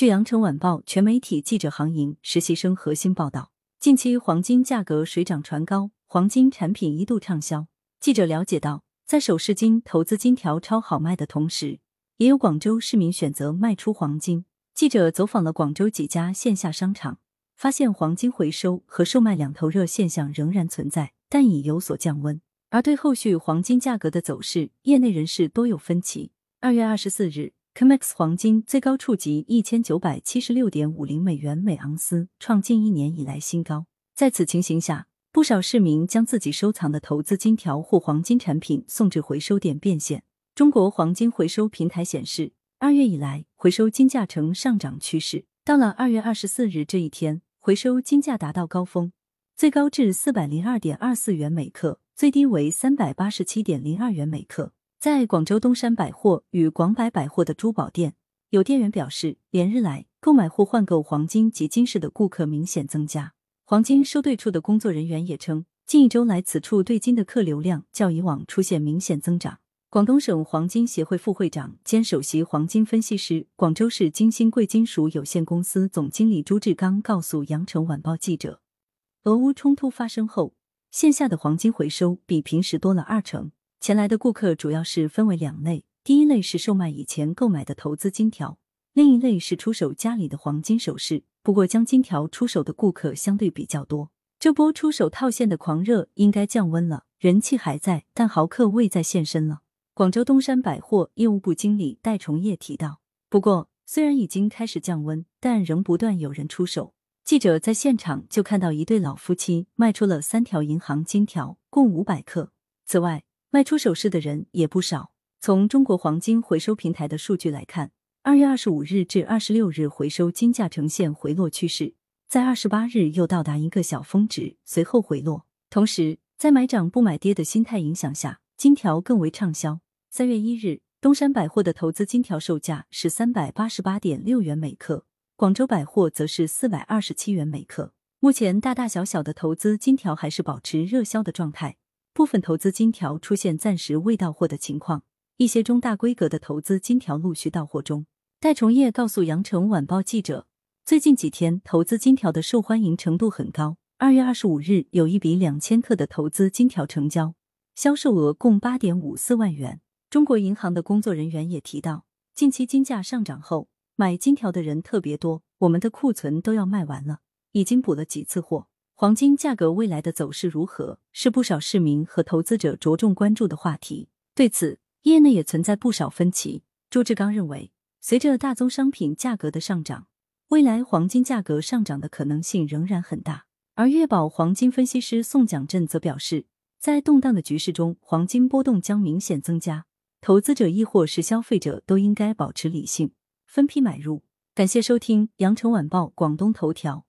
据羊城晚报全媒体记者行营实习生核心报道，近期黄金价格水涨船高，黄金产品一度畅销。记者了解到，在首饰金、投资金条超好卖的同时，也有广州市民选择卖出黄金。记者走访了广州几家线下商场，发现黄金回收和售卖两头热现象仍然存在，但已有所降温。而对后续黄金价格的走势，业内人士多有分歧。二月二十四日，COMEX 黄金最高触及一千九百七十六点五零美元每盎司，创近一年以来新高。在此情形下，不少市民将自己收藏的投资金条或黄金产品送至回收点变现。中国黄金回收平台显示。二月以来，回收金价呈上涨趋势。到了二月二十四日这一天，回收金价达到高峰，最高至四百零二点二四元每克，最低为三百八十七点零二元每克。在广州东山百货与广百百货的珠宝店，有店员表示，连日来购买或换购黄金及金饰的顾客明显增加。黄金收兑处的工作人员也称，近一周来此处兑金的客流量较以往出现明显增长。广东省黄金协会副会长兼首席黄金分析师、广州市金星贵金属有限公司总经理朱志刚告诉羊城晚报记者，俄乌冲突发生后，线下的黄金回收比平时多了二成。前来的顾客主要是分为两类，第一类是售卖以前购买的投资金条，另一类是出手家里的黄金首饰。不过，将金条出手的顾客相对比较多。这波出手套现的狂热应该降温了，人气还在，但豪客未再现身了。广州东山百货业务部经理戴崇业提到，不过虽然已经开始降温，但仍不断有人出手。记者在现场就看到一对老夫妻卖出了三条银行金条，共五百克。此外，卖出首饰的人也不少。从中国黄金回收平台的数据来看，二月二十五日至二十六日回收金价呈现回落趋势，在二十八日又到达一个小峰值，随后回落。同时，在买涨不买跌的心态影响下，金条更为畅销。三月一日，东山百货的投资金条售价是三百八十八点六元每克，广州百货则是四百二十七元每克。目前大大小小的投资金条还是保持热销的状态，部分投资金条出现暂时未到货的情况，一些中大规格的投资金条陆续到货中。戴崇业告诉羊城晚报记者，最近几天投资金条的受欢迎程度很高。二月二十五日，有一笔两千克的投资金条成交，销售额共八点五四万元。中国银行的工作人员也提到，近期金价上涨后，买金条的人特别多，我们的库存都要卖完了，已经补了几次货。黄金价格未来的走势如何，是不少市民和投资者着重关注的话题。对此，业内也存在不少分歧。朱志刚认为，随着大宗商品价格的上涨，未来黄金价格上涨的可能性仍然很大。而粤宝黄金分析师宋蒋振则表示，在动荡的局势中，黄金波动将明显增加。投资者亦或是消费者都应该保持理性，分批买入。感谢收听羊城晚报广东头条。